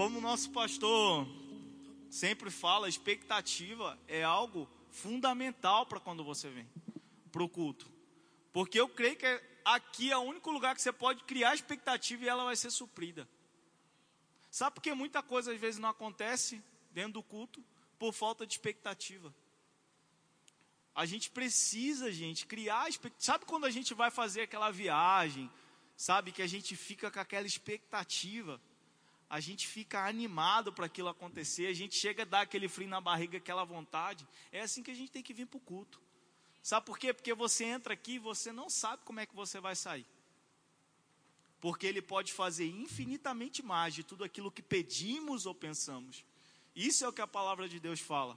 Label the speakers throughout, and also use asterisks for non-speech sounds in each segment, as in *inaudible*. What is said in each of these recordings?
Speaker 1: como o nosso pastor sempre fala, expectativa é algo fundamental para quando você vem para o culto. Porque eu creio que aqui é o único lugar que você pode criar expectativa e ela vai ser suprida. Sabe por que muita coisa às vezes não acontece dentro do culto? Por falta de expectativa. A gente precisa, gente, criar expectativa. Sabe quando a gente vai fazer aquela viagem, sabe, que a gente fica com aquela expectativa? A gente fica animado para aquilo acontecer, a gente chega a dar aquele frio na barriga, aquela vontade. É assim que a gente tem que vir para o culto. Sabe por quê? Porque você entra aqui e você não sabe como é que você vai sair. Porque Ele pode fazer infinitamente mais de tudo aquilo que pedimos ou pensamos. Isso é o que a palavra de Deus fala.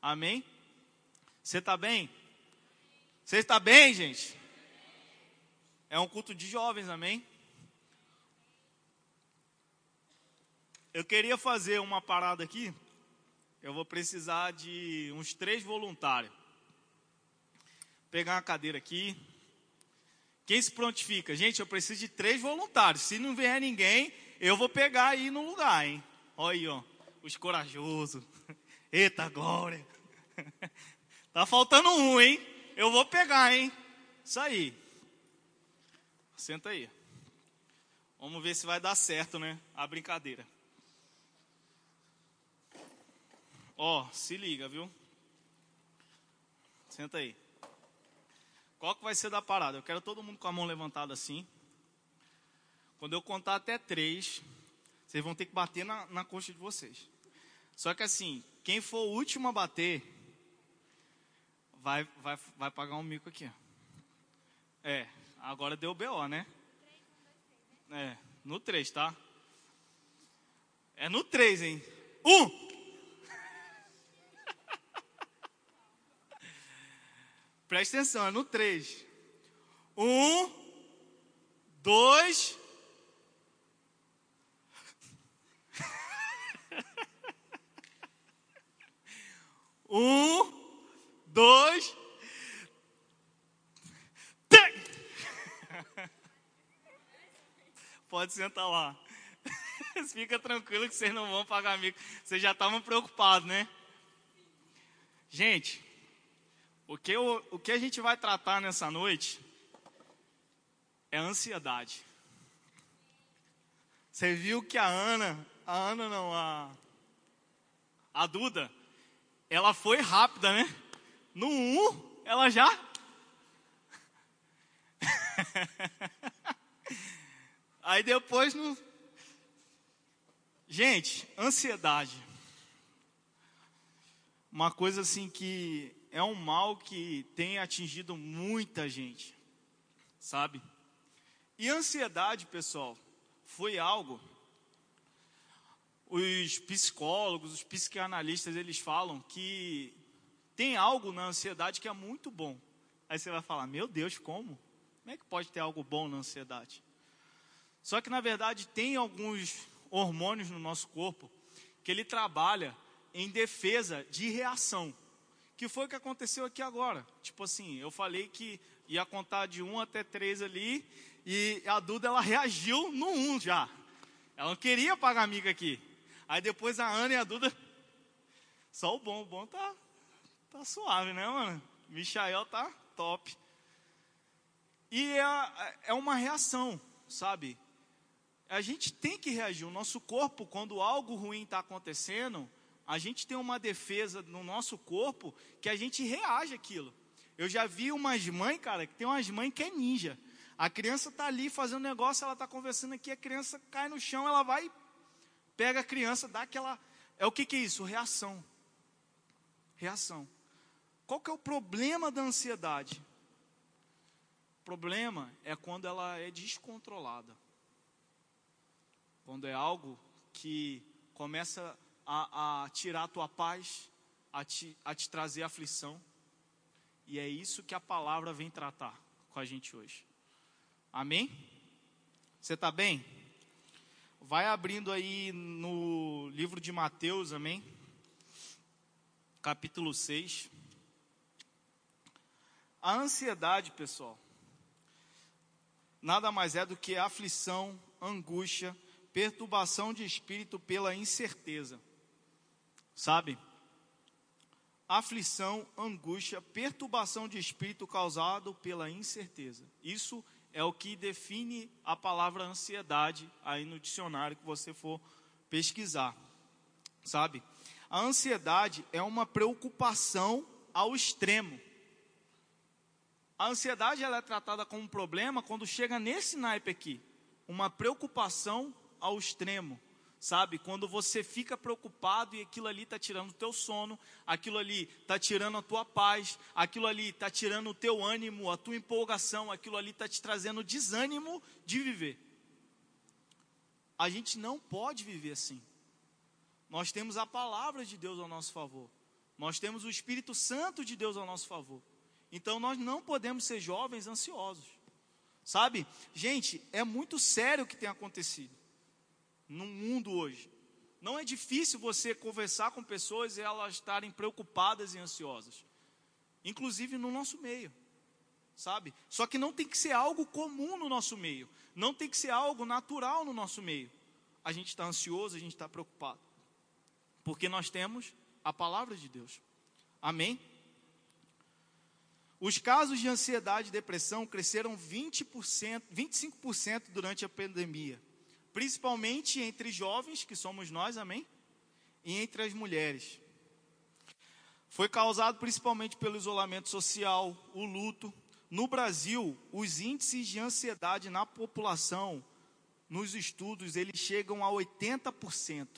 Speaker 1: Amém? Você está bem? Você está bem, gente? É um culto de jovens, amém? Eu queria fazer uma parada aqui. Eu vou precisar de uns três voluntários pegar uma cadeira aqui. Quem se prontifica? Gente, eu preciso de três voluntários. Se não vier ninguém, eu vou pegar aí no lugar, hein? Olha aí, ó. Os corajosos. *laughs* Eita glória. *laughs* Tá faltando um, hein? Eu vou pegar, hein? Isso aí. Senta aí. Vamos ver se vai dar certo, né? A brincadeira. Ó, se liga, viu? Senta aí. Qual que vai ser da parada? Eu quero todo mundo com a mão levantada assim. Quando eu contar até três, vocês vão ter que bater na, na coxa de vocês. Só que assim, quem for o último a bater, vai, vai, vai pagar um mico aqui. É, agora deu BO, né? É, no três, tá? É no três, hein? Um! Presta atenção, é no 3. Um, dois. *laughs* um, dois. Três. *laughs* Pode sentar lá. *laughs* Fica tranquilo que vocês não vão pagar mico. Vocês já estavam preocupados, né? Gente, o que, o, o que a gente vai tratar nessa noite é ansiedade. Você viu que a Ana, a Ana não, a, a Duda, ela foi rápida, né? No 1, um, ela já. *laughs* Aí depois no. Gente, ansiedade. Uma coisa assim que é um mal que tem atingido muita gente, sabe? E ansiedade, pessoal, foi algo. Os psicólogos, os psicanalistas, eles falam que tem algo na ansiedade que é muito bom. Aí você vai falar: Meu Deus, como? Como é que pode ter algo bom na ansiedade? Só que na verdade tem alguns hormônios no nosso corpo que ele trabalha em defesa de reação que foi o que aconteceu aqui agora. Tipo assim, eu falei que ia contar de um até três ali, e a Duda ela reagiu no um já. Ela não queria pagar amiga aqui. Aí depois a Ana e a Duda. Só o bom, o bom tá, tá suave, né, mano? Michael tá top. E é, é uma reação, sabe? A gente tem que reagir. O nosso corpo, quando algo ruim está acontecendo, a gente tem uma defesa no nosso corpo que a gente reage aquilo. Eu já vi umas mães, cara, que tem umas mães que é ninja. A criança está ali fazendo negócio, ela está conversando aqui, a criança cai no chão, ela vai, pega a criança, dá aquela. É o que, que é isso? Reação. Reação. Qual que é o problema da ansiedade? O problema é quando ela é descontrolada. Quando é algo que começa a, a tirar a tua paz, a te, a te trazer aflição. E é isso que a palavra vem tratar com a gente hoje. Amém? Você está bem? Vai abrindo aí no livro de Mateus, amém? Capítulo 6. A ansiedade, pessoal, nada mais é do que aflição, angústia, perturbação de espírito pela incerteza. Sabe? Aflição, angústia, perturbação de espírito causado pela incerteza. Isso é o que define a palavra ansiedade aí no dicionário que você for pesquisar. Sabe? A ansiedade é uma preocupação ao extremo. A ansiedade ela é tratada como um problema quando chega nesse naipe aqui, uma preocupação ao extremo, sabe? Quando você fica preocupado e aquilo ali está tirando o teu sono, aquilo ali está tirando a tua paz, aquilo ali está tirando o teu ânimo, a tua empolgação, aquilo ali está te trazendo desânimo de viver. A gente não pode viver assim. Nós temos a palavra de Deus ao nosso favor. Nós temos o Espírito Santo de Deus ao nosso favor. Então nós não podemos ser jovens ansiosos. Sabe? Gente, é muito sério o que tem acontecido no mundo hoje. Não é difícil você conversar com pessoas e elas estarem preocupadas e ansiosas. Inclusive no nosso meio. Sabe? Só que não tem que ser algo comum no nosso meio. Não tem que ser algo natural no nosso meio. A gente está ansioso, a gente está preocupado. Porque nós temos a palavra de Deus. Amém? Os casos de ansiedade e depressão cresceram 20%, 25% durante a pandemia, principalmente entre jovens, que somos nós, amém? E entre as mulheres. Foi causado principalmente pelo isolamento social, o luto. No Brasil, os índices de ansiedade na população, nos estudos, eles chegam a 80%.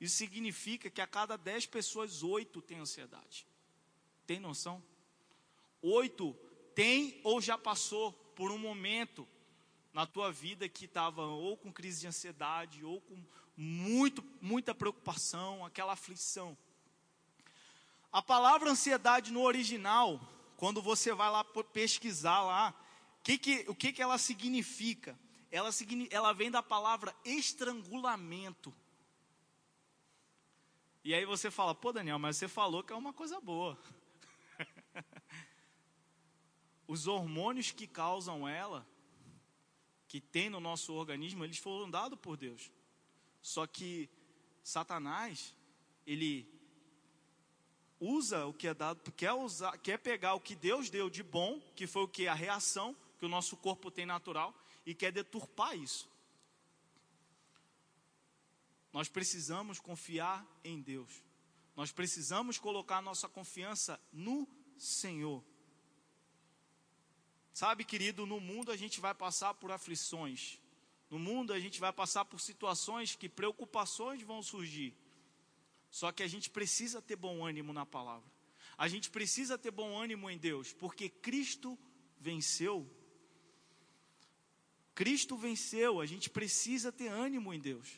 Speaker 1: Isso significa que a cada 10 pessoas, 8 têm ansiedade. Tem noção? Oito, tem ou já passou por um momento na tua vida que estava ou com crise de ansiedade, ou com muito, muita preocupação, aquela aflição. A palavra ansiedade no original, quando você vai lá pesquisar lá, que que, o que, que ela significa? Ela, ela vem da palavra estrangulamento. E aí você fala, pô Daniel, mas você falou que é uma coisa boa. *laughs* os hormônios que causam ela, que tem no nosso organismo, eles foram dados por Deus. Só que Satanás, ele usa o que é dado, quer, usar, quer pegar o que Deus deu de bom, que foi o que? A reação que o nosso corpo tem natural, e quer deturpar isso. Nós precisamos confiar em Deus. Nós precisamos colocar nossa confiança no Senhor. Sabe, querido, no mundo a gente vai passar por aflições. No mundo a gente vai passar por situações que preocupações vão surgir. Só que a gente precisa ter bom ânimo na palavra. A gente precisa ter bom ânimo em Deus, porque Cristo venceu. Cristo venceu, a gente precisa ter ânimo em Deus.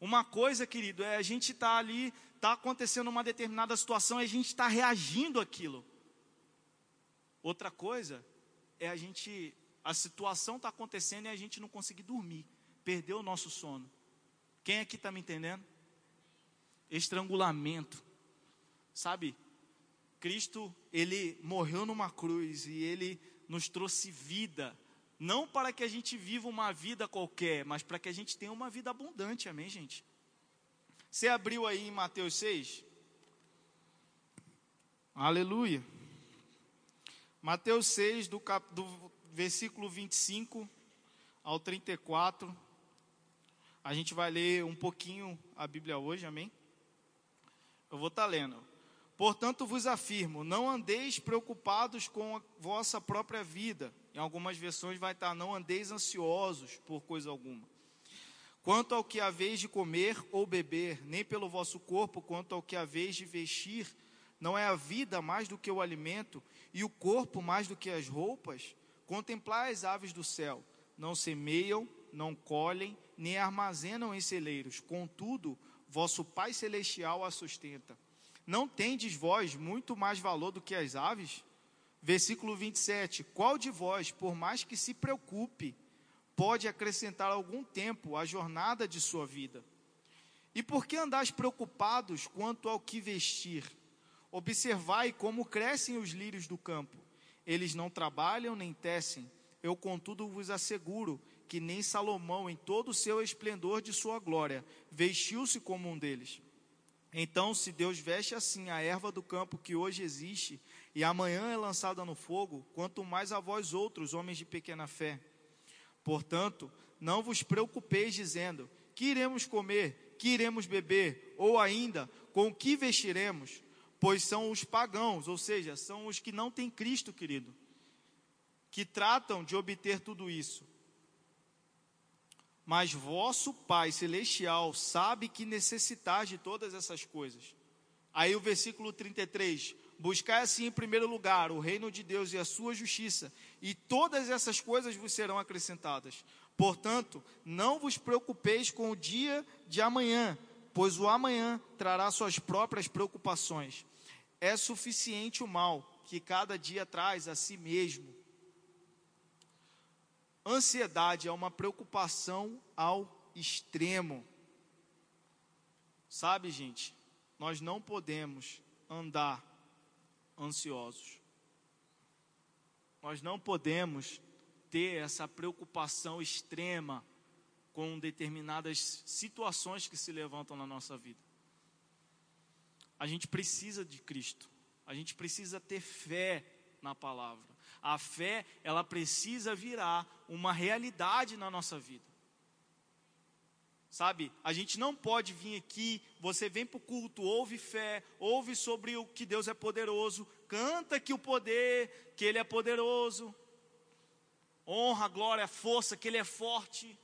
Speaker 1: Uma coisa, querido, é a gente estar tá ali, está acontecendo uma determinada situação e a gente está reagindo àquilo. Outra coisa é a gente, a situação está acontecendo e a gente não conseguir dormir, perder o nosso sono. Quem aqui está me entendendo? Estrangulamento, sabe? Cristo, ele morreu numa cruz e ele nos trouxe vida, não para que a gente viva uma vida qualquer, mas para que a gente tenha uma vida abundante, amém, gente? Você abriu aí em Mateus 6? Aleluia. Mateus 6, do, cap, do versículo 25 ao 34. A gente vai ler um pouquinho a Bíblia hoje, amém? Eu vou estar tá lendo. Portanto, vos afirmo: não andeis preocupados com a vossa própria vida. Em algumas versões vai estar: tá, não andeis ansiosos por coisa alguma. Quanto ao que haveis de comer ou beber, nem pelo vosso corpo, quanto ao que haveis de vestir, não é a vida mais do que o alimento, e o corpo mais do que as roupas? Contemplai as aves do céu, não semeiam, não colhem, nem armazenam em celeiros, contudo, vosso Pai Celestial a sustenta. Não tendes vós muito mais valor do que as aves? Versículo 27: Qual de vós, por mais que se preocupe, pode acrescentar algum tempo à jornada de sua vida? E por que andais preocupados quanto ao que vestir? Observai como crescem os lírios do campo. Eles não trabalham nem tecem. Eu, contudo, vos asseguro que nem Salomão, em todo o seu esplendor de sua glória, vestiu-se como um deles. Então, se Deus veste assim a erva do campo que hoje existe e amanhã é lançada no fogo, quanto mais a vós outros, homens de pequena fé. Portanto, não vos preocupeis dizendo: que iremos comer, que iremos beber, ou ainda com que vestiremos, pois são os pagãos, ou seja, são os que não têm Cristo, querido, que tratam de obter tudo isso. Mas vosso Pai celestial sabe que necessitais de todas essas coisas. Aí o versículo 33: Buscai assim em primeiro lugar o reino de Deus e a sua justiça, e todas essas coisas vos serão acrescentadas. Portanto, não vos preocupeis com o dia de amanhã, pois o amanhã trará suas próprias preocupações. É suficiente o mal que cada dia traz a si mesmo. Ansiedade é uma preocupação ao extremo. Sabe, gente, nós não podemos andar ansiosos. Nós não podemos ter essa preocupação extrema com determinadas situações que se levantam na nossa vida. A gente precisa de Cristo. A gente precisa ter fé na palavra. A fé, ela precisa virar uma realidade na nossa vida. Sabe, a gente não pode vir aqui, você vem para o culto, ouve fé, ouve sobre o que Deus é poderoso, canta que o poder, que Ele é poderoso, honra, glória, força, que Ele é forte,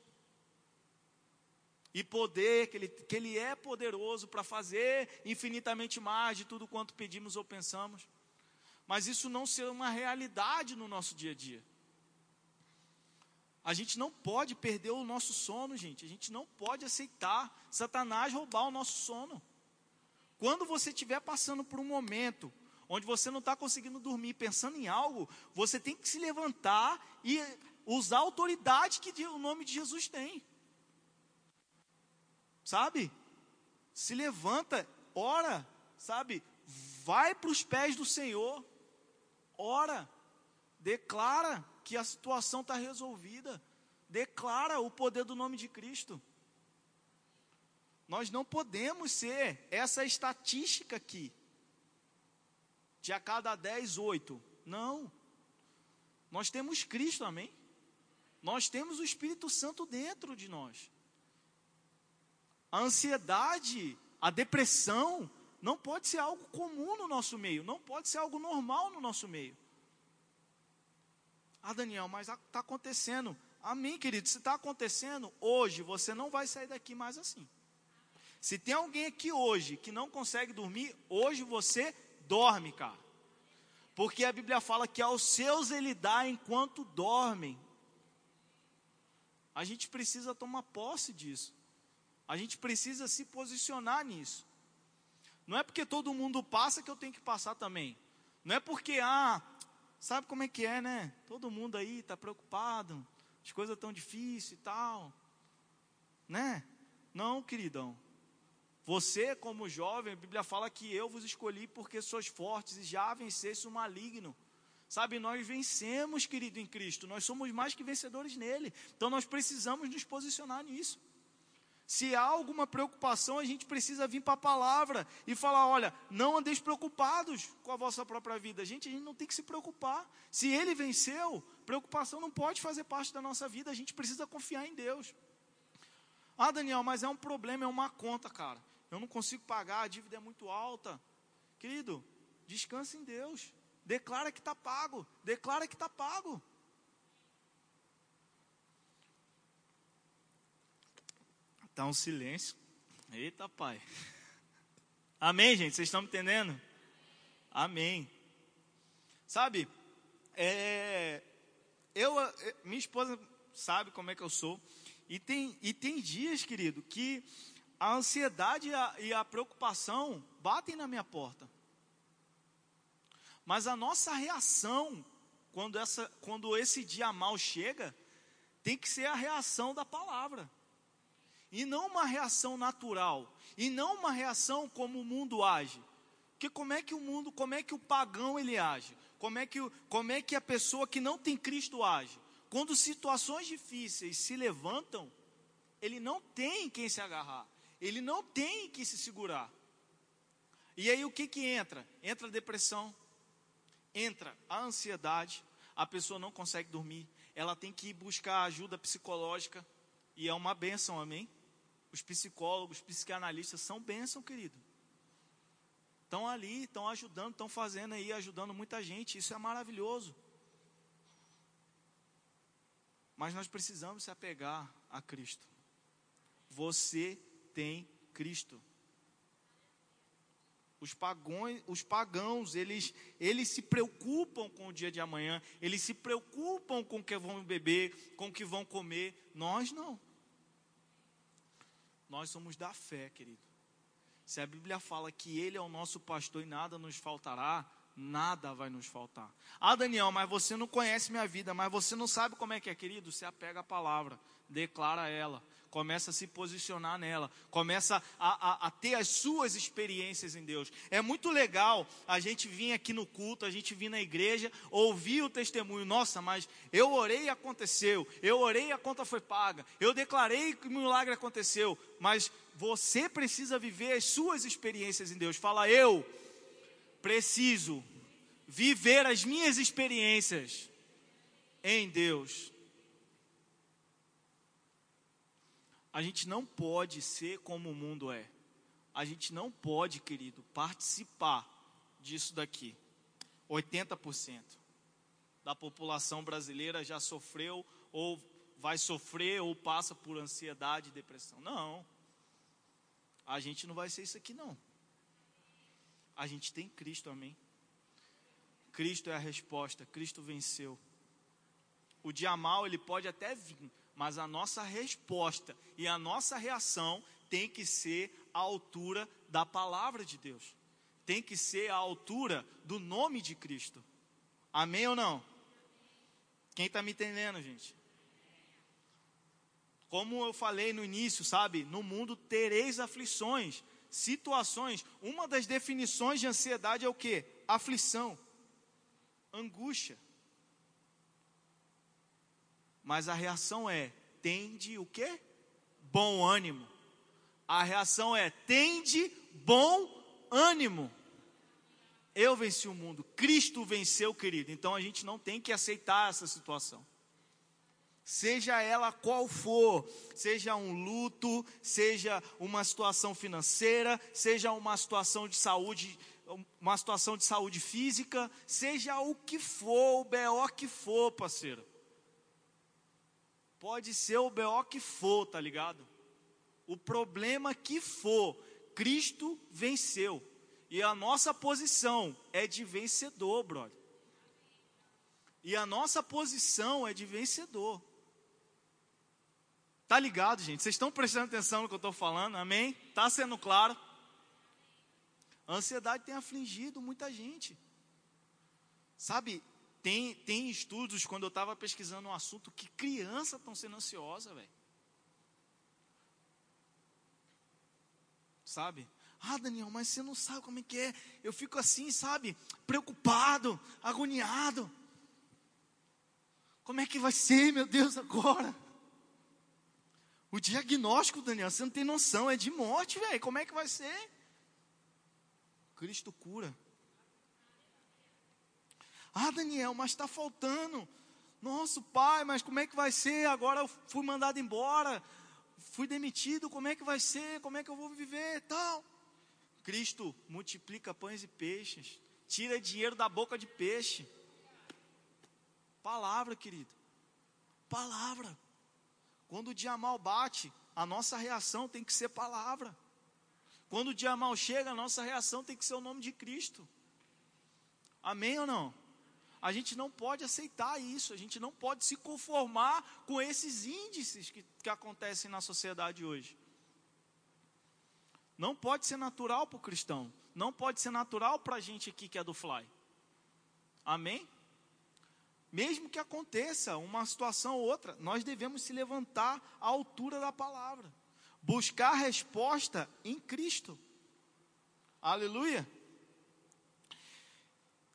Speaker 1: e poder, que Ele, que ele é poderoso para fazer infinitamente mais de tudo quanto pedimos ou pensamos mas isso não ser uma realidade no nosso dia a dia. A gente não pode perder o nosso sono, gente. A gente não pode aceitar Satanás roubar o nosso sono. Quando você estiver passando por um momento onde você não está conseguindo dormir, pensando em algo, você tem que se levantar e usar a autoridade que o nome de Jesus tem. Sabe? Se levanta, ora, sabe? Vai para os pés do Senhor ora, declara que a situação está resolvida, declara o poder do nome de Cristo. Nós não podemos ser essa estatística aqui, de a cada 10, 8. Não. Nós temos Cristo, amém? Nós temos o Espírito Santo dentro de nós. A ansiedade, a depressão, não pode ser algo comum no nosso meio, não pode ser algo normal no nosso meio. Ah, Daniel, mas está acontecendo. Amém, querido. Se está acontecendo, hoje você não vai sair daqui mais assim. Se tem alguém aqui hoje que não consegue dormir, hoje você dorme, cara. Porque a Bíblia fala que aos seus ele dá enquanto dormem. A gente precisa tomar posse disso. A gente precisa se posicionar nisso. Não é porque todo mundo passa que eu tenho que passar também. Não é porque, ah, sabe como é que é, né? Todo mundo aí está preocupado, as coisas estão difíceis e tal. Né? Não, queridão. Você, como jovem, a Bíblia fala que eu vos escolhi porque sois fortes e já vencesse o maligno. Sabe, nós vencemos, querido, em Cristo. Nós somos mais que vencedores nele. Então nós precisamos nos posicionar nisso. Se há alguma preocupação, a gente precisa vir para a palavra e falar: olha, não andeis preocupados com a vossa própria vida. Gente, a gente não tem que se preocupar. Se ele venceu, preocupação não pode fazer parte da nossa vida. A gente precisa confiar em Deus. Ah, Daniel, mas é um problema, é uma conta, cara. Eu não consigo pagar, a dívida é muito alta. Querido, descanse em Deus. Declara que está pago. Declara que está pago. Está um silêncio. Eita, pai. *laughs* Amém, gente? Vocês estão me entendendo? Amém. Sabe, é, eu, é, minha esposa sabe como é que eu sou. E tem, e tem dias, querido, que a ansiedade e a, e a preocupação batem na minha porta. Mas a nossa reação, quando, essa, quando esse dia mal chega, tem que ser a reação da palavra e não uma reação natural, e não uma reação como o mundo age. Porque como é que o mundo, como é que o pagão ele age? Como é que, como é que a pessoa que não tem Cristo age? quando situações difíceis se levantam, ele não tem quem se agarrar, ele não tem que se segurar. E aí o que que entra? Entra a depressão, entra a ansiedade, a pessoa não consegue dormir, ela tem que ir buscar ajuda psicológica, e é uma benção, amém? Os psicólogos, psicanalistas são bênção, querido. Estão ali, estão ajudando, estão fazendo aí, ajudando muita gente, isso é maravilhoso. Mas nós precisamos se apegar a Cristo. Você tem Cristo. Os pagões, os pagãos, eles, eles se preocupam com o dia de amanhã, eles se preocupam com o que vão beber, com o que vão comer. Nós não. Nós somos da fé, querido. Se a Bíblia fala que Ele é o nosso pastor e nada nos faltará, nada vai nos faltar. Ah, Daniel, mas você não conhece minha vida, mas você não sabe como é que é, querido. Você apega a palavra, declara ela, começa a se posicionar nela, começa a, a, a, ter as suas experiências em Deus. É muito legal a gente vir aqui no culto, a gente vir na igreja, ouvir o testemunho. Nossa, mas eu orei e aconteceu, eu orei e a conta foi paga, eu declarei que o milagre aconteceu. Mas você precisa viver as suas experiências em Deus. Fala, eu preciso viver as minhas experiências em Deus. A gente não pode ser como o mundo é. A gente não pode, querido, participar disso daqui. 80% da população brasileira já sofreu ou vai sofrer ou passa por ansiedade e depressão. Não. A gente não vai ser isso aqui não. A gente tem Cristo, amém? Cristo é a resposta, Cristo venceu. O dia mal ele pode até vir, mas a nossa resposta e a nossa reação tem que ser à altura da palavra de Deus. Tem que ser à altura do nome de Cristo. Amém ou não? Quem está me entendendo, gente? Como eu falei no início, sabe? No mundo tereis aflições, situações. Uma das definições de ansiedade é o que? Aflição, angústia. Mas a reação é: tende o que? Bom ânimo. A reação é: tende bom ânimo. Eu venci o mundo, Cristo venceu, querido. Então a gente não tem que aceitar essa situação seja ela qual for, seja um luto, seja uma situação financeira, seja uma situação de saúde, uma situação de saúde física, seja o que for, o BO que for, parceiro. Pode ser o BO que for, tá ligado? O problema que for, Cristo venceu. E a nossa posição é de vencedor, brother. E a nossa posição é de vencedor. Tá ligado, gente? Vocês estão prestando atenção no que eu estou falando? Amém? Tá sendo claro? A ansiedade tem afligido muita gente. Sabe, tem, tem estudos, quando eu estava pesquisando um assunto, que crianças estão sendo ansiosas, velho. Sabe? Ah, Daniel, mas você não sabe como é que é. Eu fico assim, sabe? Preocupado, agoniado. Como é que vai ser, meu Deus, agora? O diagnóstico, Daniel, você não tem noção, é de morte, velho. Como é que vai ser? Cristo cura. Ah, Daniel, mas está faltando. Nosso pai, mas como é que vai ser? Agora eu fui mandado embora, fui demitido, como é que vai ser? Como é que eu vou viver? Tal. Cristo multiplica pães e peixes, tira dinheiro da boca de peixe. Palavra, querido. Palavra. Quando o dia mal bate, a nossa reação tem que ser palavra. Quando o dia mal chega, a nossa reação tem que ser o nome de Cristo. Amém ou não? A gente não pode aceitar isso, a gente não pode se conformar com esses índices que, que acontecem na sociedade hoje. Não pode ser natural para o cristão, não pode ser natural para a gente aqui que é do Fly. Amém? mesmo que aconteça uma situação ou outra, nós devemos se levantar à altura da palavra, buscar resposta em Cristo. Aleluia.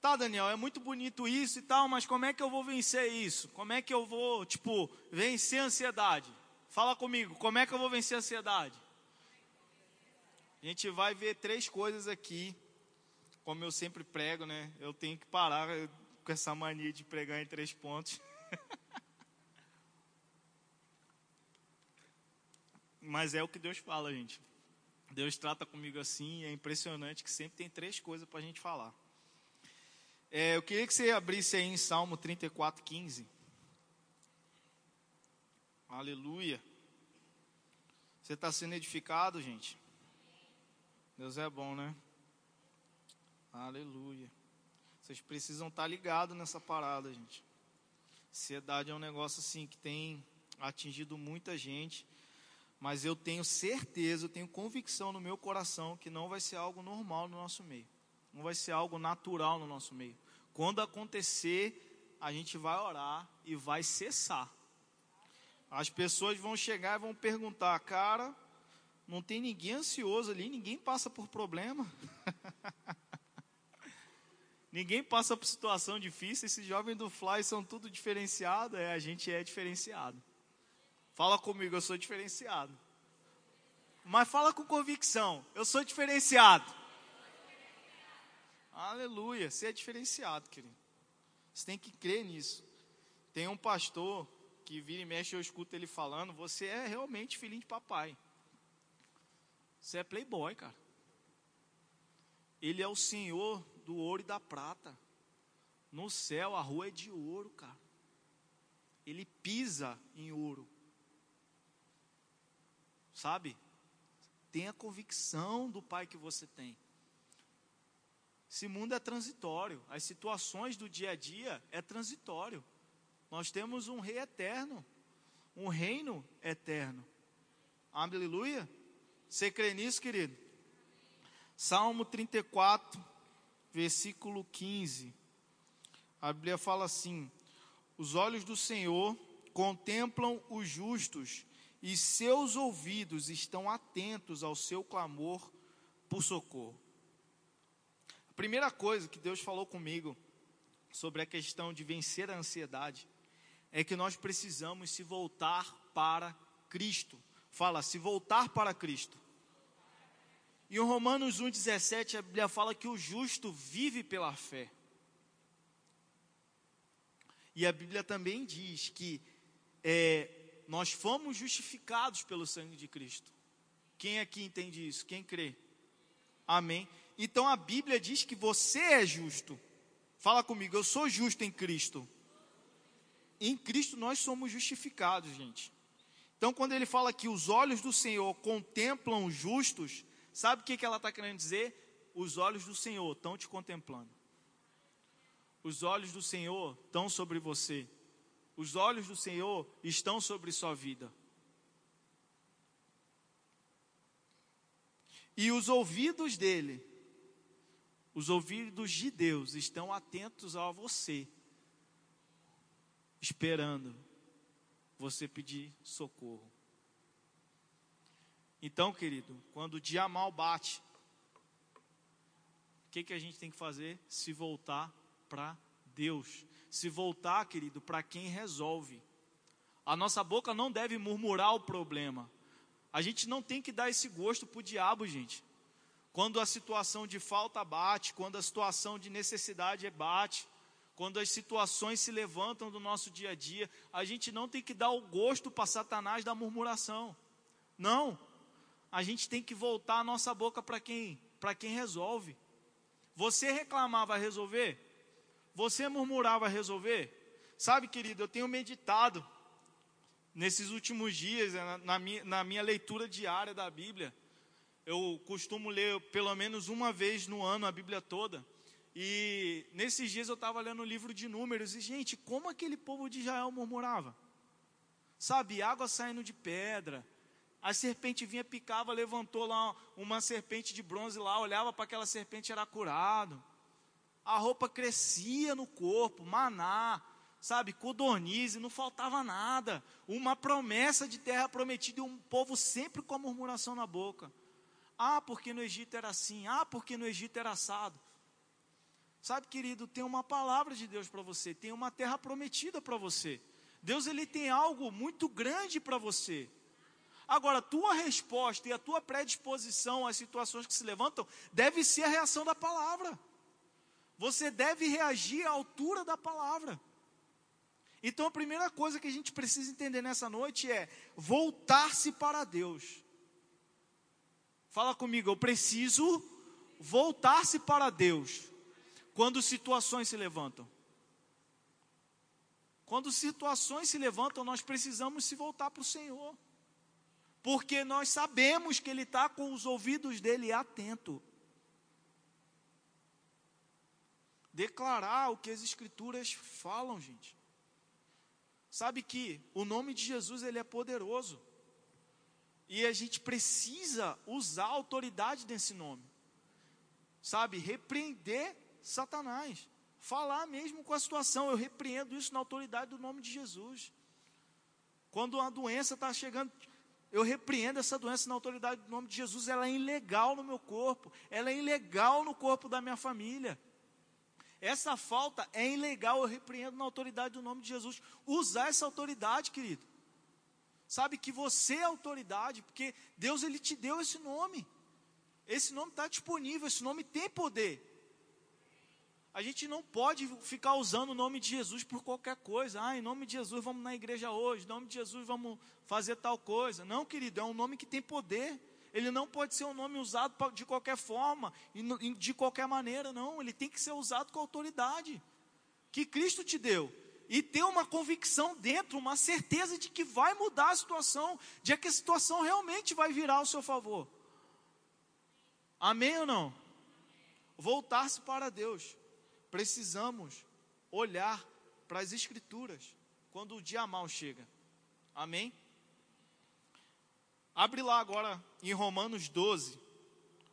Speaker 1: Tá, Daniel, é muito bonito isso e tal, mas como é que eu vou vencer isso? Como é que eu vou, tipo, vencer a ansiedade? Fala comigo, como é que eu vou vencer a ansiedade? A gente vai ver três coisas aqui, como eu sempre prego, né? Eu tenho que parar com essa mania de pregar em três pontos. *laughs* Mas é o que Deus fala, gente. Deus trata comigo assim, é impressionante que sempre tem três coisas para a gente falar. É, eu queria que você abrisse aí em Salmo 34, 15. Aleluia. Você está sendo edificado, gente? Deus é bom, né? Aleluia. Vocês precisam estar tá ligados nessa parada, gente. Ansiedade é um negócio assim que tem atingido muita gente, mas eu tenho certeza, eu tenho convicção no meu coração que não vai ser algo normal no nosso meio. Não vai ser algo natural no nosso meio. Quando acontecer, a gente vai orar e vai cessar. As pessoas vão chegar e vão perguntar, cara, não tem ninguém ansioso ali, ninguém passa por problema. *laughs* Ninguém passa por situação difícil. Esses jovens do Fly são tudo diferenciado. É, a gente é diferenciado. Fala comigo, eu sou diferenciado. Mas fala com convicção, eu sou diferenciado. Aleluia, você é diferenciado, querido. Você tem que crer nisso. Tem um pastor que vira e mexe, eu escuto ele falando, você é realmente filhinho de papai. Você é playboy, cara. Ele é o Senhor do ouro e da prata. No céu a rua é de ouro, cara. Ele pisa em ouro. Sabe? Tenha convicção do Pai que você tem. Esse mundo é transitório. As situações do dia a dia é transitório. Nós temos um rei eterno, um reino eterno. Aleluia. Você crê nisso, querido? Salmo 34, versículo 15. A Bíblia fala assim: Os olhos do Senhor contemplam os justos e seus ouvidos estão atentos ao seu clamor por socorro. Primeira coisa que Deus falou comigo sobre a questão de vencer a ansiedade é que nós precisamos se voltar para Cristo. Fala, se voltar para Cristo. Em Romanos 1,17, a Bíblia fala que o justo vive pela fé. E a Bíblia também diz que é, nós fomos justificados pelo sangue de Cristo. Quem aqui entende isso? Quem crê? Amém. Então a Bíblia diz que você é justo. Fala comigo, eu sou justo em Cristo. Em Cristo nós somos justificados, gente. Então quando ele fala que os olhos do Senhor contemplam os justos, Sabe o que, que ela está querendo dizer? Os olhos do Senhor estão te contemplando. Os olhos do Senhor estão sobre você. Os olhos do Senhor estão sobre sua vida. E os ouvidos dele, os ouvidos de Deus, estão atentos a você, esperando você pedir socorro. Então, querido, quando o dia mal bate, o que, que a gente tem que fazer? Se voltar para Deus. Se voltar, querido, para quem resolve. A nossa boca não deve murmurar o problema. A gente não tem que dar esse gosto para o diabo, gente. Quando a situação de falta bate, quando a situação de necessidade bate, quando as situações se levantam do nosso dia a dia, a gente não tem que dar o gosto para Satanás da murmuração. Não, a gente tem que voltar a nossa boca para quem? Para quem resolve. Você reclamar vai resolver? Você murmurar vai resolver? Sabe, querido, eu tenho meditado nesses últimos dias, na, na, minha, na minha leitura diária da Bíblia. Eu costumo ler pelo menos uma vez no ano a Bíblia toda. E nesses dias eu estava lendo o livro de Números e, gente, como aquele povo de Israel murmurava? Sabe, água saindo de pedra, a serpente vinha, picava, levantou lá uma serpente de bronze lá, olhava para aquela serpente, era curado. A roupa crescia no corpo, maná, sabe, codornize, não faltava nada. Uma promessa de terra prometida e um povo sempre com a murmuração na boca. Ah, porque no Egito era assim, ah, porque no Egito era assado. Sabe, querido, tem uma palavra de Deus para você, tem uma terra prometida para você. Deus ele tem algo muito grande para você. Agora, tua resposta e a tua predisposição às situações que se levantam deve ser a reação da palavra. Você deve reagir à altura da palavra. Então, a primeira coisa que a gente precisa entender nessa noite é voltar-se para Deus. Fala comigo, eu preciso voltar-se para Deus quando situações se levantam. Quando situações se levantam, nós precisamos se voltar para o Senhor porque nós sabemos que Ele está com os ouvidos dele atento. Declarar o que as Escrituras falam, gente. Sabe que o nome de Jesus ele é poderoso. E a gente precisa usar a autoridade desse nome. Sabe, repreender Satanás. Falar mesmo com a situação. Eu repreendo isso na autoridade do nome de Jesus. Quando uma doença está chegando, eu repreendo essa doença na autoridade do nome de Jesus. Ela é ilegal no meu corpo. Ela é ilegal no corpo da minha família. Essa falta é ilegal. Eu repreendo na autoridade do nome de Jesus. Usar essa autoridade, querido. Sabe que você é autoridade, porque Deus ele te deu esse nome. Esse nome está disponível. Esse nome tem poder. A gente não pode ficar usando o nome de Jesus por qualquer coisa. Ah, em nome de Jesus vamos na igreja hoje. Em nome de Jesus vamos fazer tal coisa. Não, querido, é um nome que tem poder. Ele não pode ser um nome usado de qualquer forma de qualquer maneira, não. Ele tem que ser usado com autoridade que Cristo te deu. E ter uma convicção dentro, uma certeza de que vai mudar a situação, de que a situação realmente vai virar ao seu favor. Amém ou não? Voltar-se para Deus precisamos olhar para as Escrituras quando o dia mal chega. Amém? Abre lá agora em Romanos 12.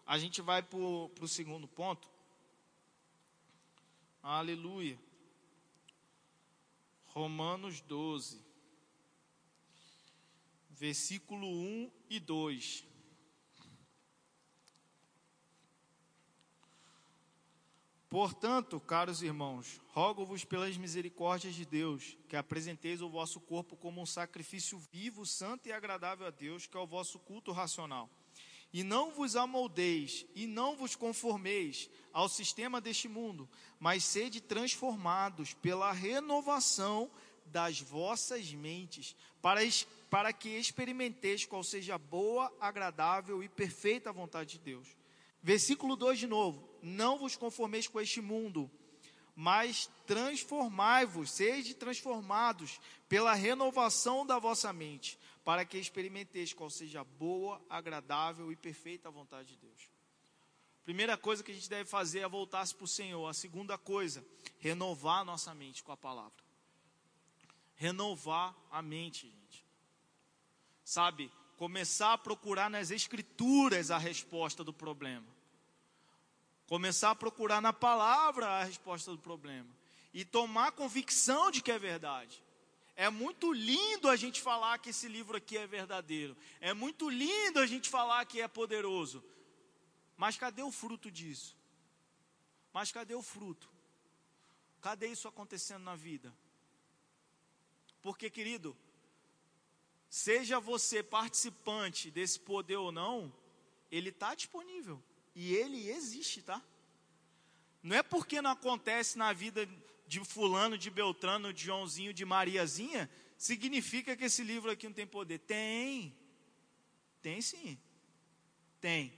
Speaker 1: A gente vai para o segundo ponto. Aleluia. Romanos 12, versículo 1 e 2. Portanto, caros irmãos, rogo-vos pelas misericórdias de Deus, que apresenteis o vosso corpo como um sacrifício vivo, santo e agradável a Deus, que é o vosso culto racional. E não vos amoldeis e não vos conformeis ao sistema deste mundo, mas sede transformados pela renovação das vossas mentes, para, para que experimenteis qual seja a boa, agradável e perfeita vontade de Deus. Versículo 2 de novo não vos conformeis com este mundo, mas transformai-vos, sede transformados pela renovação da vossa mente, para que experimenteis qual seja a boa, agradável e perfeita vontade de Deus. Primeira coisa que a gente deve fazer é voltar-se para o Senhor. A segunda coisa, renovar a nossa mente com a palavra. Renovar a mente, gente. Sabe, começar a procurar nas Escrituras a resposta do problema. Começar a procurar na palavra a resposta do problema. E tomar convicção de que é verdade. É muito lindo a gente falar que esse livro aqui é verdadeiro. É muito lindo a gente falar que é poderoso. Mas cadê o fruto disso? Mas cadê o fruto? Cadê isso acontecendo na vida? Porque, querido, seja você participante desse poder ou não, ele está disponível. E ele existe, tá? Não é porque não acontece na vida de fulano, de Beltrano, de Joãozinho, de Mariazinha, significa que esse livro aqui não tem poder. Tem. Tem sim. Tem.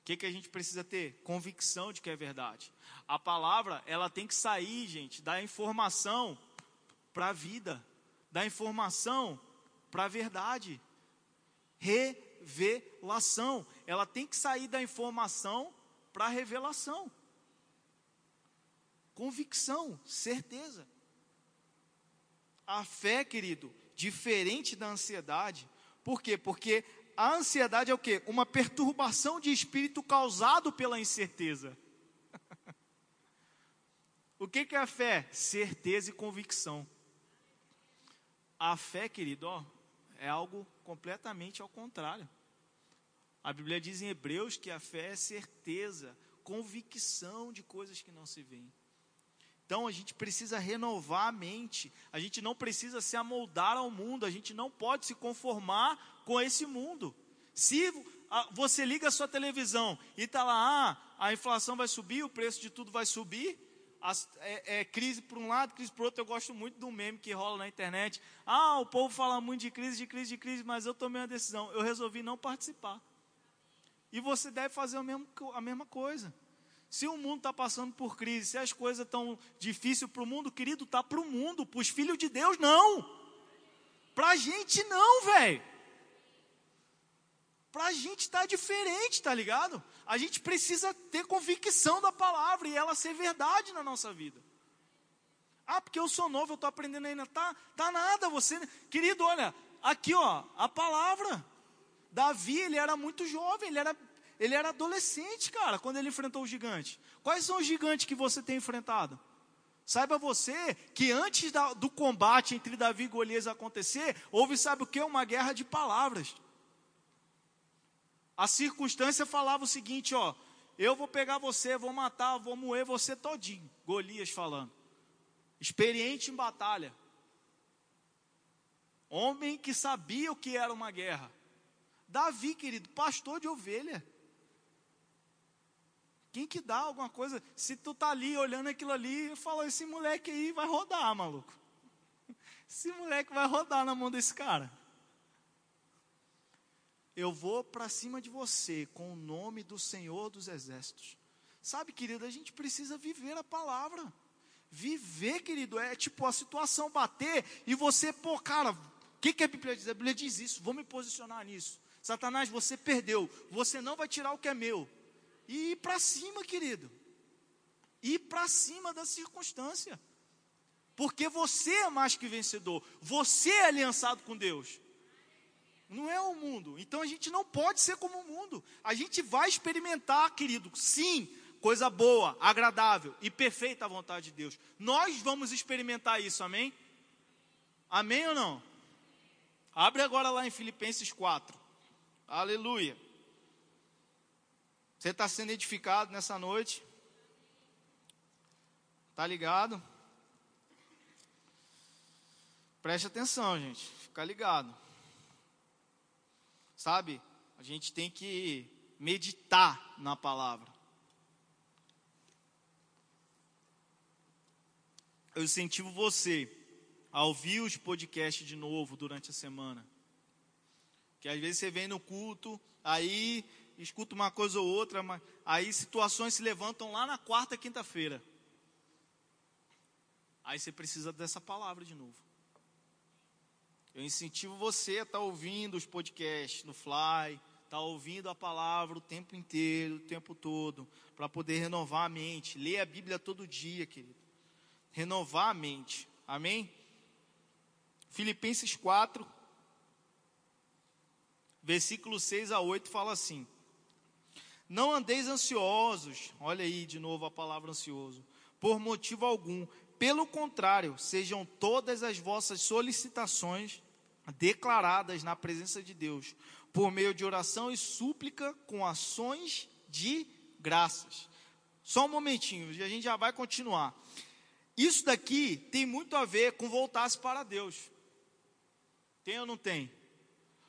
Speaker 1: O que, que a gente precisa ter? Convicção de que é verdade. A palavra, ela tem que sair, gente, da informação para a vida, da informação para a verdade. Re revelação. Ela tem que sair da informação para a revelação. Convicção, certeza. A fé, querido, diferente da ansiedade. Por quê? Porque a ansiedade é o quê? Uma perturbação de espírito causado pela incerteza. *laughs* o que, que é a fé? Certeza e convicção. A fé, querido, ó, é algo completamente ao contrário. A Bíblia diz em Hebreus que a fé é certeza, convicção de coisas que não se veem. Então a gente precisa renovar a mente, a gente não precisa se amoldar ao mundo, a gente não pode se conformar com esse mundo. Se você liga a sua televisão e está lá, ah, a inflação vai subir, o preço de tudo vai subir, as, é, é, crise por um lado, crise por outro. Eu gosto muito do meme que rola na internet. Ah, o povo fala muito de crise, de crise, de crise, mas eu tomei uma decisão. Eu resolvi não participar. E você deve fazer mesmo, a mesma coisa. Se o mundo está passando por crise, se as coisas estão difíceis para o mundo, querido, está para o mundo, para os filhos de Deus, não. Para a gente, não, velho. Para a gente está diferente, tá ligado? A gente precisa ter convicção da palavra e ela ser verdade na nossa vida. Ah, porque eu sou novo, eu estou aprendendo ainda. Tá, tá nada, você. Querido, olha, aqui ó, a palavra. Davi, ele era muito jovem, ele era ele era adolescente, cara, quando ele enfrentou o gigante. Quais são os gigantes que você tem enfrentado? Saiba você que antes da, do combate entre Davi e Golias acontecer, houve, sabe o que? Uma guerra de palavras. A circunstância falava o seguinte, ó, eu vou pegar você, vou matar, vou moer você todinho. Golias falando. Experiente em batalha. Homem que sabia o que era uma guerra. Davi, querido, pastor de ovelha. Quem que dá alguma coisa? Se tu tá ali olhando aquilo ali, fala, esse moleque aí vai rodar, maluco. *laughs* Esse moleque vai rodar na mão desse cara. Eu vou para cima de você com o nome do Senhor dos Exércitos. Sabe, querido, a gente precisa viver a palavra. Viver, querido, é tipo a situação bater e você, pô, cara, o que, que a Bíblia diz? A Bíblia diz isso, vou me posicionar nisso. Satanás, você perdeu, você não vai tirar o que é meu e ir para cima, querido. Ir para cima da circunstância. Porque você é mais que vencedor. Você é aliançado com Deus. Não é o mundo. Então a gente não pode ser como o mundo. A gente vai experimentar, querido, sim, coisa boa, agradável e perfeita a vontade de Deus. Nós vamos experimentar isso, amém? Amém ou não? Abre agora lá em Filipenses 4. Aleluia. Você está sendo edificado nessa noite? Tá ligado? Preste atenção, gente. Fica ligado. Sabe? A gente tem que meditar na palavra. Eu incentivo você a ouvir os podcasts de novo durante a semana. Que às vezes você vem no culto, aí escuta uma coisa ou outra, mas aí situações se levantam lá na quarta, quinta-feira. Aí você precisa dessa palavra de novo. Eu incentivo você a estar tá ouvindo os podcasts no Fly, estar tá ouvindo a palavra o tempo inteiro, o tempo todo, para poder renovar a mente. Ler a Bíblia todo dia, querido. Renovar a mente. Amém? Filipenses 4, versículo 6 a 8 fala assim: não andeis ansiosos, olha aí de novo a palavra ansioso, por motivo algum. Pelo contrário, sejam todas as vossas solicitações declaradas na presença de Deus, por meio de oração e súplica com ações de graças. Só um momentinho, e a gente já vai continuar. Isso daqui tem muito a ver com voltar-se para Deus. Tem ou não tem?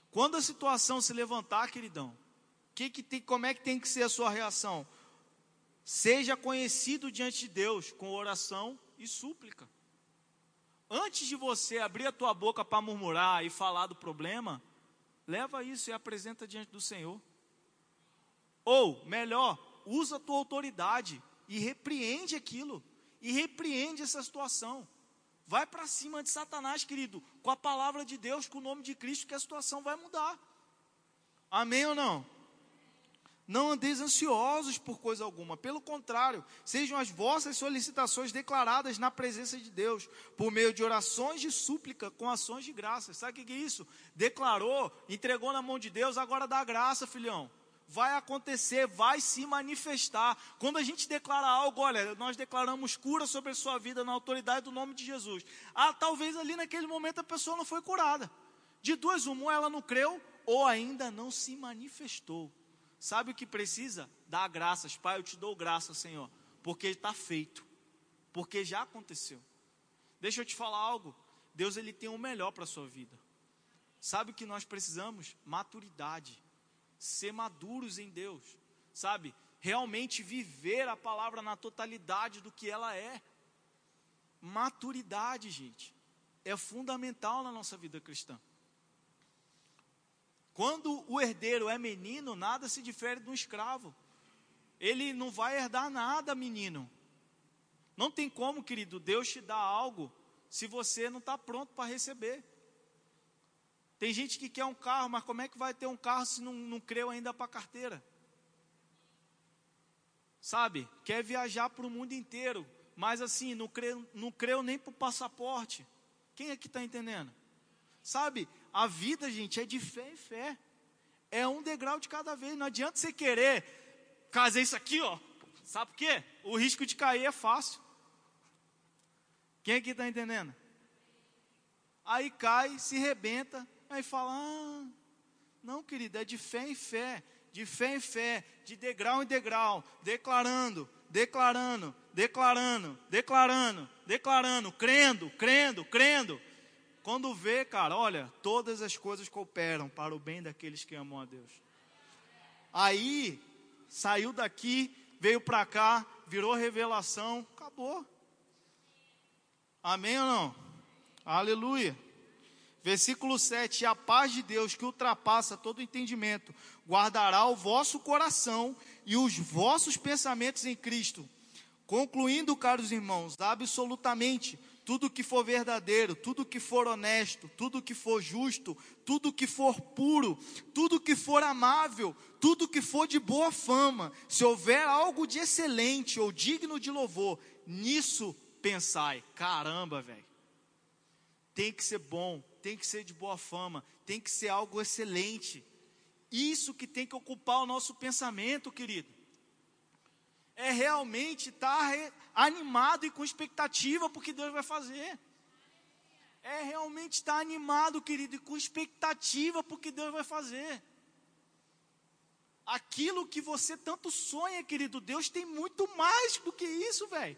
Speaker 1: Quando a situação se levantar, queridão, que que tem, como é que tem que ser a sua reação? Seja conhecido diante de Deus com oração e súplica. Antes de você abrir a tua boca para murmurar e falar do problema, leva isso e apresenta diante do Senhor. Ou, melhor, usa a tua autoridade e repreende aquilo. E repreende essa situação. Vai para cima de Satanás, querido, com a palavra de Deus, com o nome de Cristo, que a situação vai mudar. Amém ou não? Não andeis ansiosos por coisa alguma, pelo contrário, sejam as vossas solicitações declaradas na presença de Deus, por meio de orações de súplica com ações de graça. Sabe o que é isso? Declarou, entregou na mão de Deus, agora dá graça, filhão. Vai acontecer, vai se manifestar. Quando a gente declara algo, olha, nós declaramos cura sobre a sua vida na autoridade do nome de Jesus. Ah, talvez ali naquele momento a pessoa não foi curada. De duas, uma, ela não creu, ou ainda não se manifestou. Sabe o que precisa? Dar graças. Pai, eu te dou graça, Senhor, porque está feito, porque já aconteceu. Deixa eu te falar algo. Deus ele tem o melhor para a sua vida. Sabe o que nós precisamos? Maturidade. Ser maduros em Deus. Sabe? Realmente viver a palavra na totalidade do que ela é. Maturidade, gente, é fundamental na nossa vida cristã. Quando o herdeiro é menino, nada se difere de um escravo. Ele não vai herdar nada, menino. Não tem como, querido, Deus te dar algo se você não está pronto para receber. Tem gente que quer um carro, mas como é que vai ter um carro se não, não creu ainda para a carteira? Sabe? Quer viajar para o mundo inteiro, mas assim, não creu, não creu nem para o passaporte. Quem é que está entendendo? Sabe? A vida, gente, é de fé em fé. É um degrau de cada vez. Não adianta você querer fazer isso aqui, ó. Sabe por quê? O risco de cair é fácil. Quem aqui está entendendo? Aí cai, se rebenta, aí fala: ah, não, querido, é de fé em fé, de fé em fé, de degrau em degrau, declarando, declarando, declarando, declarando, declarando, crendo, crendo, crendo. Quando vê, cara, olha, todas as coisas cooperam para o bem daqueles que amam a Deus. Aí, saiu daqui, veio para cá, virou revelação, acabou. Amém ou não? Aleluia. Versículo 7: A paz de Deus, que ultrapassa todo entendimento, guardará o vosso coração e os vossos pensamentos em Cristo. Concluindo, caros irmãos, absolutamente tudo que for verdadeiro, tudo que for honesto, tudo que for justo, tudo que for puro, tudo que for amável, tudo que for de boa fama, se houver algo de excelente ou digno de louvor, nisso pensai, caramba, velho. Tem que ser bom, tem que ser de boa fama, tem que ser algo excelente. Isso que tem que ocupar o nosso pensamento, querido. É realmente estar animado e com expectativa porque Deus vai fazer. É realmente estar animado, querido, e com expectativa porque Deus vai fazer. Aquilo que você tanto sonha, querido, Deus tem muito mais do que isso, velho.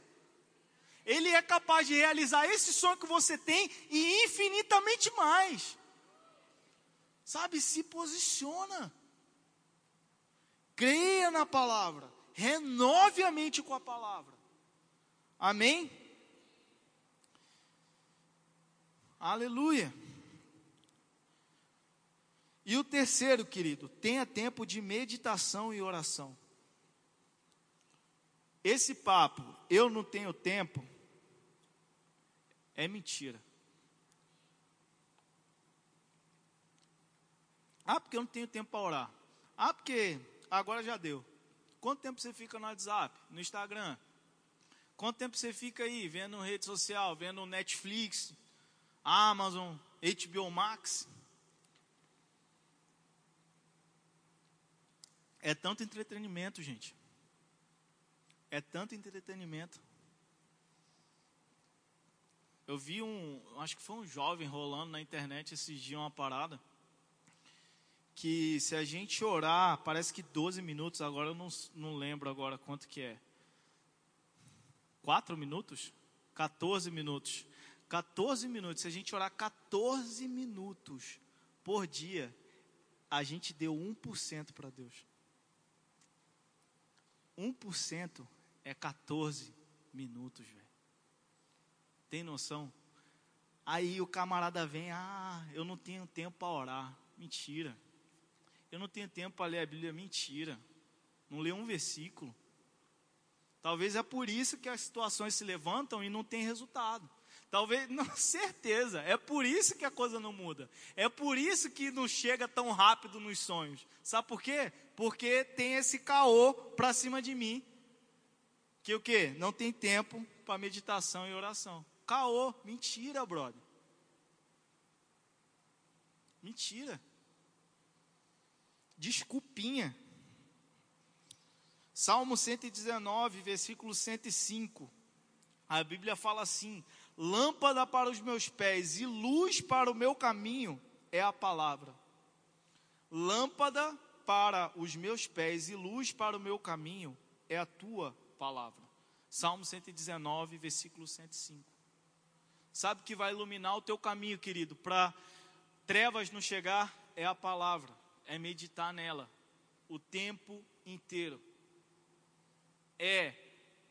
Speaker 1: Ele é capaz de realizar esse sonho que você tem e infinitamente mais. Sabe, se posiciona. Creia na palavra. Renove a mente com a palavra. Amém? Aleluia. E o terceiro, querido, tenha tempo de meditação e oração. Esse papo, eu não tenho tempo, é mentira. Ah, porque eu não tenho tempo para orar. Ah, porque agora já deu. Quanto tempo você fica no WhatsApp, no Instagram? Quanto tempo você fica aí vendo rede social, vendo Netflix, Amazon, HBO Max? É tanto entretenimento, gente. É tanto entretenimento. Eu vi um, acho que foi um jovem rolando na internet esses dias uma parada. Que se a gente orar, parece que 12 minutos, agora eu não, não lembro agora quanto que é. 4 minutos? 14 minutos. 14 minutos. Se a gente orar 14 minutos por dia, a gente deu 1% para Deus. 1% é 14 minutos, velho. Tem noção? Aí o camarada vem, ah, eu não tenho tempo para orar. Mentira. Eu não tenho tempo para ler a Bíblia. Mentira. Não lê um versículo. Talvez é por isso que as situações se levantam e não tem resultado. Talvez, *laughs* não, certeza, é por isso que a coisa não muda. É por isso que não chega tão rápido nos sonhos. Sabe por quê? Porque tem esse caô para cima de mim. Que o quê? Não tem tempo para meditação e oração. Caô, mentira, brother. Mentira. Desculpinha. Salmo 119, versículo 105. A Bíblia fala assim: Lâmpada para os meus pés e luz para o meu caminho é a palavra. Lâmpada para os meus pés e luz para o meu caminho é a tua palavra. Salmo 119, versículo 105. Sabe que vai iluminar o teu caminho, querido, para trevas não chegar? É a palavra, é meditar nela o tempo inteiro. É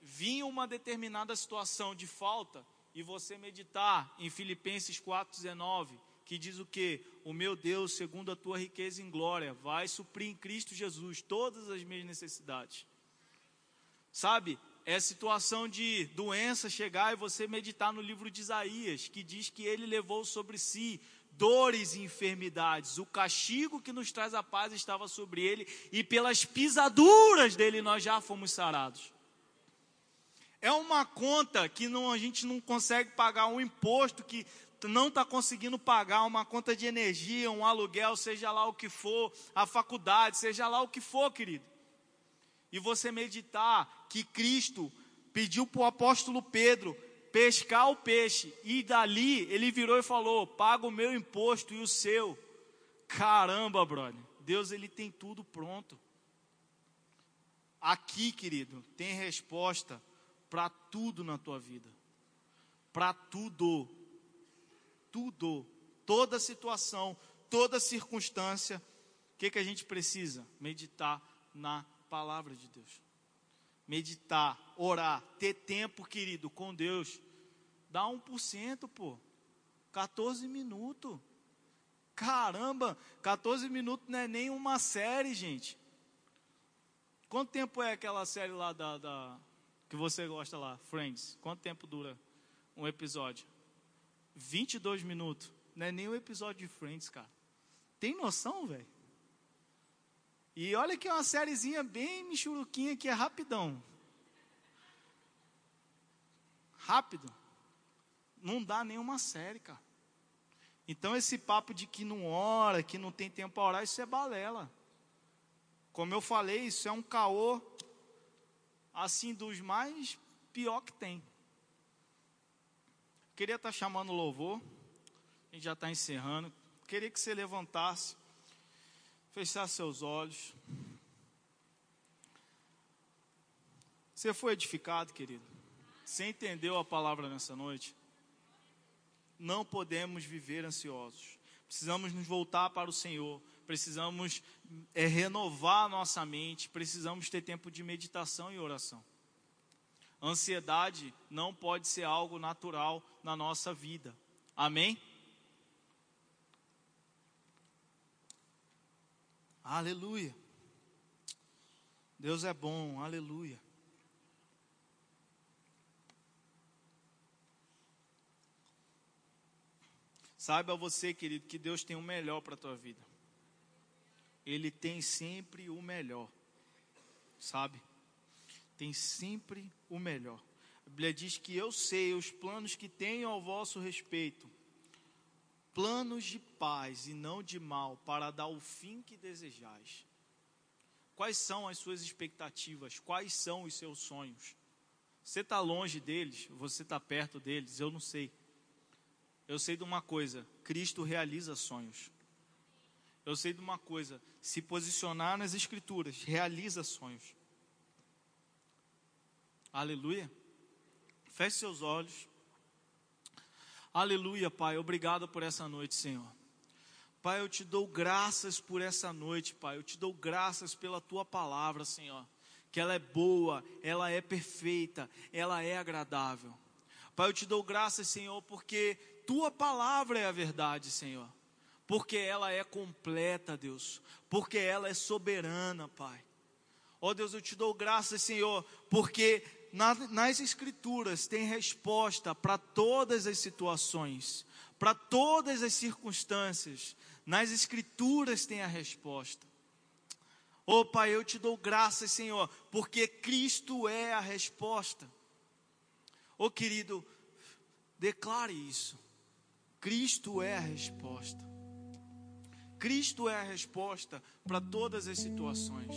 Speaker 1: vir uma determinada situação de falta e você meditar em Filipenses 4,19, que diz o que? O meu Deus, segundo a tua riqueza em glória, vai suprir em Cristo Jesus todas as minhas necessidades. Sabe, é situação de doença chegar e você meditar no livro de Isaías, que diz que ele levou sobre si dores e enfermidades. O castigo que nos traz a paz estava sobre ele, e pelas pisaduras dele nós já fomos sarados. É uma conta que não, a gente não consegue pagar um imposto que não está conseguindo pagar, uma conta de energia, um aluguel, seja lá o que for, a faculdade, seja lá o que for, querido. E você meditar que Cristo pediu para o apóstolo Pedro pescar o peixe, e dali ele virou e falou: paga o meu imposto e o seu. Caramba, brother, Deus ele tem tudo pronto. Aqui, querido, tem resposta para tudo na tua vida. Para tudo. Tudo. Toda situação, toda circunstância. O que, que a gente precisa? Meditar na palavra de Deus meditar, orar, ter tempo, querido, com Deus. Dá 1%, pô. 14 minutos. Caramba, 14 minutos não é nem uma série, gente. Quanto tempo é aquela série lá da, da que você gosta lá, Friends? Quanto tempo dura um episódio? 22 minutos. Não é nem um episódio de Friends, cara. Tem noção, velho? E olha que é uma sériezinha bem michuruquinha que é rapidão. Rápido. Não dá nenhuma série, cara. Então esse papo de que não ora, que não tem tempo para orar, isso é balela. Como eu falei, isso é um caô assim dos mais pior que tem. Queria estar tá chamando o louvor. A gente já está encerrando. Queria que você levantasse fechar seus olhos. Você foi edificado, querido? Você entendeu a palavra nessa noite? Não podemos viver ansiosos. Precisamos nos voltar para o Senhor. Precisamos é, renovar nossa mente. Precisamos ter tempo de meditação e oração. Ansiedade não pode ser algo natural na nossa vida. Amém? Aleluia. Deus é bom, aleluia. Saiba você, querido, que Deus tem o melhor para a tua vida. Ele tem sempre o melhor. Sabe? Tem sempre o melhor. A Bíblia diz que eu sei os planos que tenho ao vosso respeito planos de paz e não de mal, para dar o fim que desejais. Quais são as suas expectativas? Quais são os seus sonhos? Você está longe deles? Você está perto deles? Eu não sei. Eu sei de uma coisa: Cristo realiza sonhos. Eu sei de uma coisa: se posicionar nas Escrituras realiza sonhos. Aleluia. Feche seus olhos. Aleluia, Pai. Obrigado por essa noite, Senhor. Pai, eu te dou graças por essa noite, Pai. Eu te dou graças pela tua palavra, Senhor. Que ela é boa, ela é perfeita, ela é agradável. Pai, eu te dou graças, Senhor, porque tua palavra é a verdade, Senhor. Porque ela é completa, Deus. Porque ela é soberana, Pai. Ó oh, Deus, eu te dou graças, Senhor, porque na, nas Escrituras tem resposta para todas as situações, para todas as circunstâncias. Nas Escrituras tem a resposta. Oh Pai, eu te dou graças, Senhor, porque Cristo é a resposta. Oh querido, declare isso. Cristo é a resposta. Cristo é a resposta para todas as situações.